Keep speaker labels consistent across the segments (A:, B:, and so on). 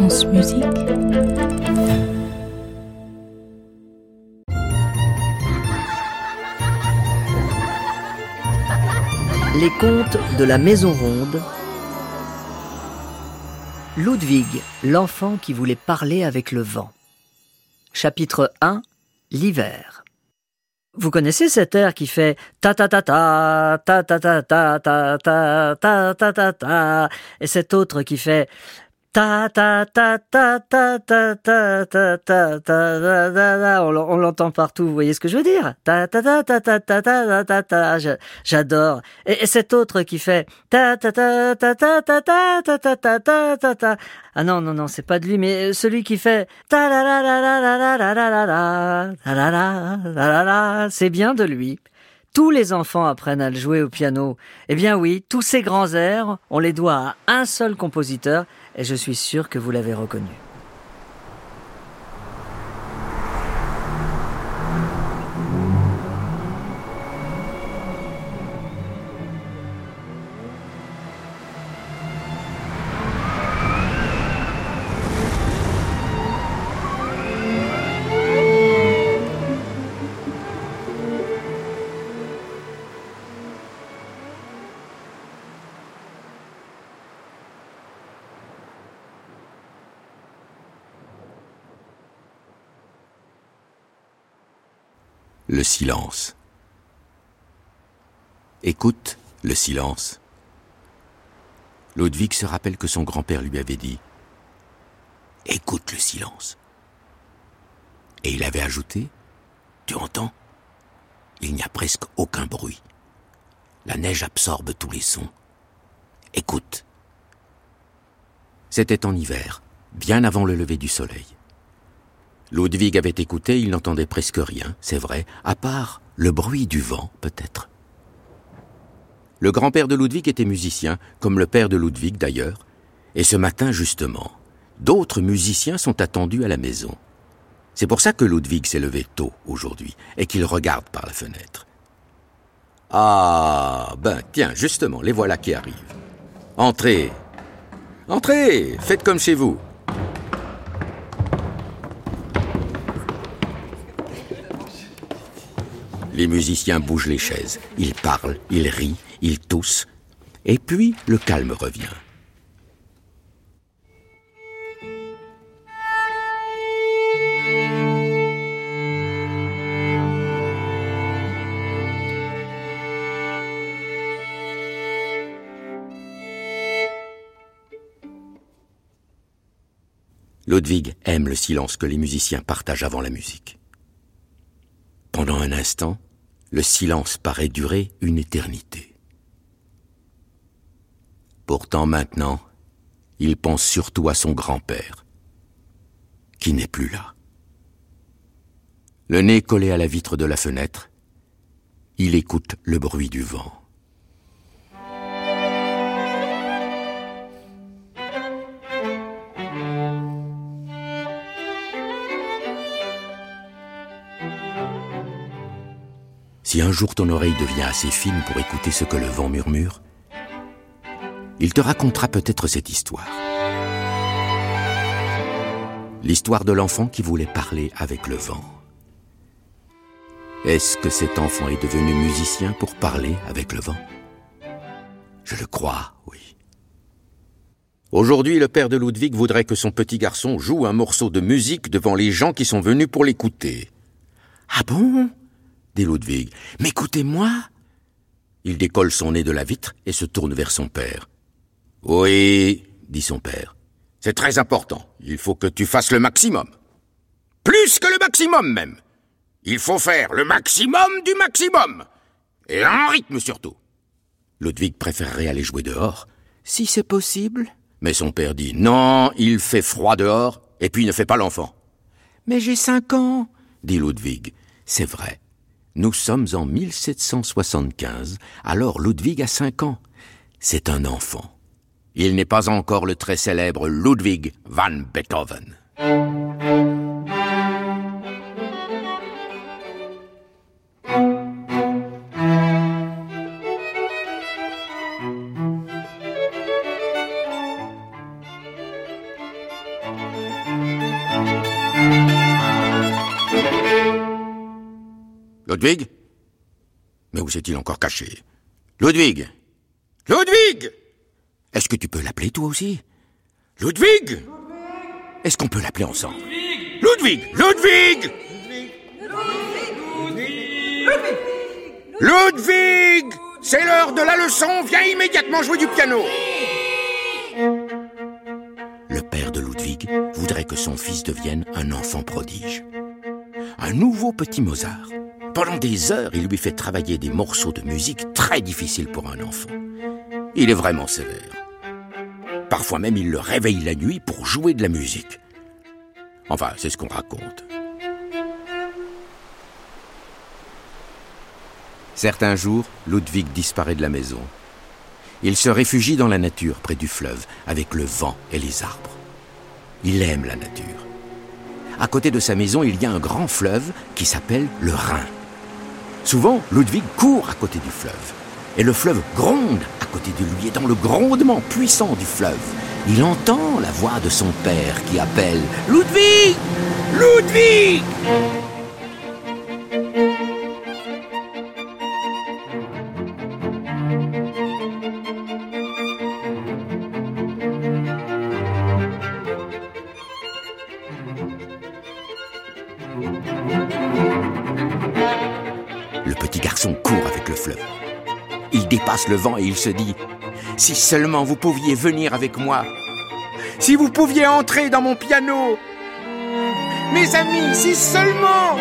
A: Les contes de la Maison Ronde. Ludwig, l'enfant qui voulait parler avec le vent. Chapitre 1 L'hiver. Vous connaissez cet air qui fait ta ta ta ta ta ta ta ta ta ta ta ta ta ta et cet autre qui fait ta ta ta ta ta ta ta ta ta ta on l'entend partout, vous voyez ce que je veux dire Ta ta ta ta ta ta ta ta ta j'adore. Et cet autre qui fait ta ta ta ta ta ta ta ta ta ta ta ta ah non non non c'est pas de lui mais celui qui fait ta la la la la la la la la la la c'est bien de lui. Tous les enfants apprennent à le jouer au piano. Eh bien oui, tous ces grands airs, on les doit à un seul compositeur, et je suis sûr que vous l'avez reconnu.
B: Le silence. Écoute le silence. Ludwig se rappelle que son grand-père lui avait dit Écoute le silence. Et il avait ajouté Tu entends? Il n'y a presque aucun bruit. La neige absorbe tous les sons. Écoute. C'était en hiver, bien avant le lever du soleil. Ludwig avait écouté, il n'entendait presque rien, c'est vrai, à part le bruit du vent, peut-être. Le grand-père de Ludwig était musicien, comme le père de Ludwig d'ailleurs, et ce matin justement, d'autres musiciens sont attendus à la maison. C'est pour ça que Ludwig s'est levé tôt aujourd'hui, et qu'il regarde par la fenêtre. Ah, ben tiens, justement, les voilà qui arrivent. Entrez. Entrez, faites comme chez vous. Les musiciens bougent les chaises, ils parlent, ils rient, ils toussent, et puis le calme revient. Ludwig aime le silence que les musiciens partagent avant la musique. Pendant un instant, le silence paraît durer une éternité. Pourtant maintenant, il pense surtout à son grand-père, qui n'est plus là. Le nez collé à la vitre de la fenêtre, il écoute le bruit du vent. Si un jour ton oreille devient assez fine pour écouter ce que le vent murmure, il te racontera peut-être cette histoire. L'histoire de l'enfant qui voulait parler avec le vent. Est-ce que cet enfant est devenu musicien pour parler avec le vent? Je le crois, oui. Aujourd'hui, le père de Ludwig voudrait que son petit garçon joue un morceau de musique devant les gens qui sont venus pour l'écouter. Ah bon? Dit Ludwig. M'écoutez-moi Il décolle son nez de la vitre et se tourne vers son père. Oui, dit son père. C'est très important. Il faut que tu fasses le maximum. Plus que le maximum même. Il faut faire le maximum du maximum. Et en rythme surtout. Ludwig préférerait aller jouer dehors. Si c'est possible. Mais son père dit Non, il fait froid dehors, et puis ne fait pas l'enfant. Mais j'ai cinq ans, dit Ludwig. C'est vrai. Nous sommes en 1775, alors Ludwig a cinq ans. C'est un enfant. Il n'est pas encore le très célèbre Ludwig van Beethoven. Ludwig Mais où s'est-il encore caché? Ludwig! Ludwig! Est-ce que tu peux l'appeler toi aussi? Ludwig! Est-ce qu'on peut l'appeler ensemble? Ludwig! Ludwig! Ludwig! C'est l'heure de la leçon, viens immédiatement jouer du piano. Le père de Ludwig voudrait que son fils devienne un enfant prodige. Un nouveau petit Mozart. Pendant des heures, il lui fait travailler des morceaux de musique très difficiles pour un enfant. Il est vraiment sévère. Parfois même, il le réveille la nuit pour jouer de la musique. Enfin, c'est ce qu'on raconte. Certains jours, Ludwig disparaît de la maison. Il se réfugie dans la nature près du fleuve, avec le vent et les arbres. Il aime la nature. À côté de sa maison, il y a un grand fleuve qui s'appelle le Rhin. Souvent, Ludwig court à côté du fleuve. Et le fleuve gronde à côté de lui. Et dans le grondement puissant du fleuve, il entend la voix de son père qui appelle Ludwig Ludwig petit garçon court avec le fleuve. Il dépasse le vent et il se dit Si seulement vous pouviez venir avec moi. Si vous pouviez entrer dans mon piano. Mes amis, si seulement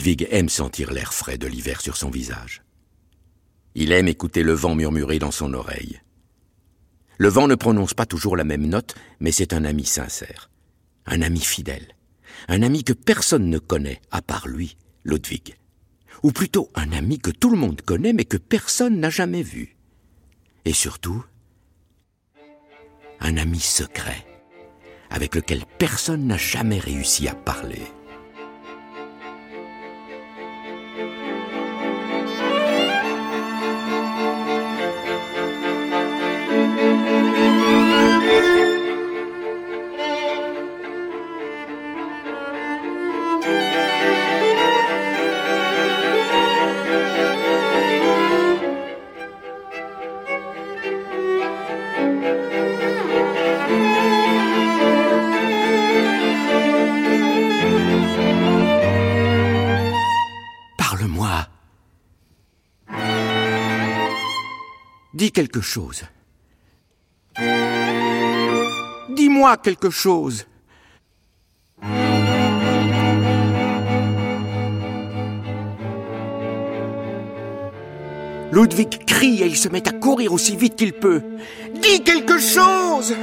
B: Ludwig aime sentir l'air frais de l'hiver sur son visage. Il aime écouter le vent murmurer dans son oreille. Le vent ne prononce pas toujours la même note, mais c'est un ami sincère, un ami fidèle, un ami que personne ne connaît à part lui, Ludwig. Ou plutôt un ami que tout le monde connaît mais que personne n'a jamais vu. Et surtout, un ami secret, avec lequel personne n'a jamais réussi à parler. Dis-moi quelque chose. Ludwig crie et il se met à courir aussi vite qu'il peut. Dis quelque chose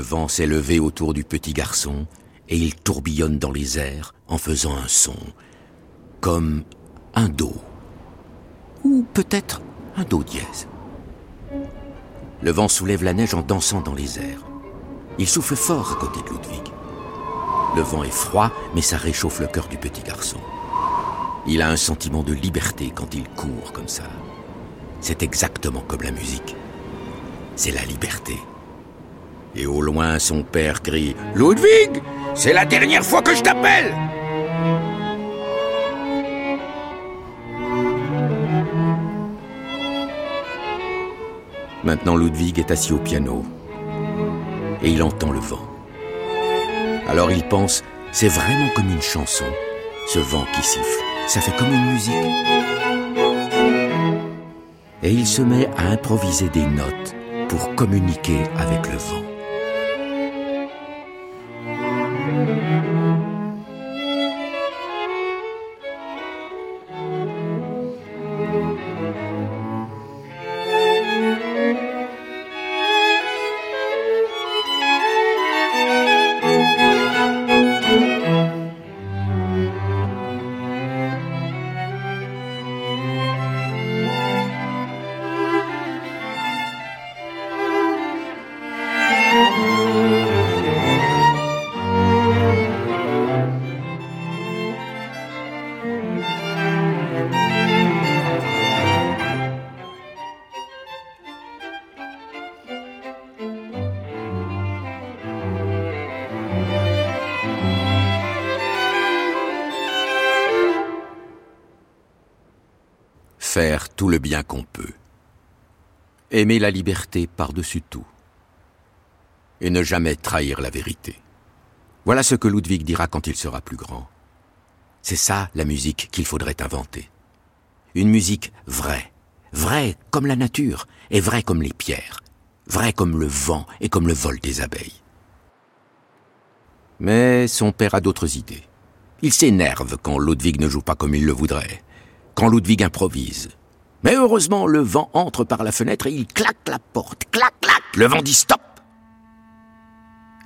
B: Le vent s'est levé autour du petit garçon et il tourbillonne dans les airs en faisant un son, comme un do, ou peut-être un do dièse. Le vent soulève la neige en dansant dans les airs. Il souffle fort à côté de Ludwig. Le vent est froid, mais ça réchauffe le cœur du petit garçon. Il a un sentiment de liberté quand il court comme ça. C'est exactement comme la musique. c'est la liberté. Et au loin, son père crie Ludwig, c'est la dernière fois que je t'appelle Maintenant, Ludwig est assis au piano et il entend le vent. Alors il pense, c'est vraiment comme une chanson, ce vent qui siffle, ça fait comme une musique. Et il se met à improviser des notes pour communiquer avec le vent. Faire tout le bien qu'on peut. Aimer la liberté par-dessus tout. Et ne jamais trahir la vérité. Voilà ce que Ludwig dira quand il sera plus grand. C'est ça la musique qu'il faudrait inventer. Une musique vraie, vraie comme la nature, et vraie comme les pierres, vraie comme le vent et comme le vol des abeilles. Mais son père a d'autres idées. Il s'énerve quand Ludwig ne joue pas comme il le voudrait quand Ludwig improvise. Mais heureusement, le vent entre par la fenêtre et il claque la porte. Clac, clac Le vent dit stop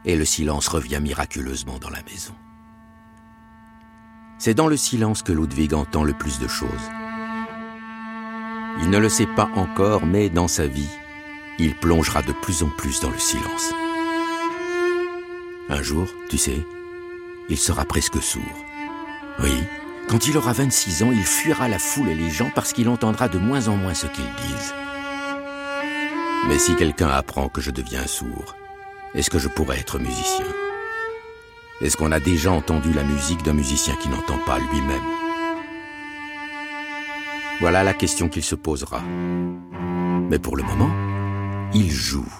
B: Et le silence revient miraculeusement dans la maison. C'est dans le silence que Ludwig entend le plus de choses. Il ne le sait pas encore, mais dans sa vie, il plongera de plus en plus dans le silence. Un jour, tu sais, il sera presque sourd. Oui, quand il aura 26 ans, il fuira la foule et les gens parce qu'il entendra de moins en moins ce qu'ils disent. Mais si quelqu'un apprend que je deviens sourd, est-ce que je pourrais être musicien? Est-ce qu'on a déjà entendu la musique d'un musicien qui n'entend pas lui-même? Voilà la question qu'il se posera. Mais pour le moment, il joue.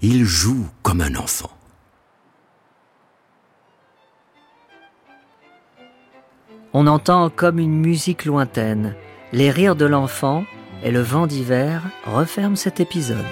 B: Il joue comme un enfant.
A: On entend comme une musique lointaine les rires de l'enfant et le vent d'hiver referment cet épisode.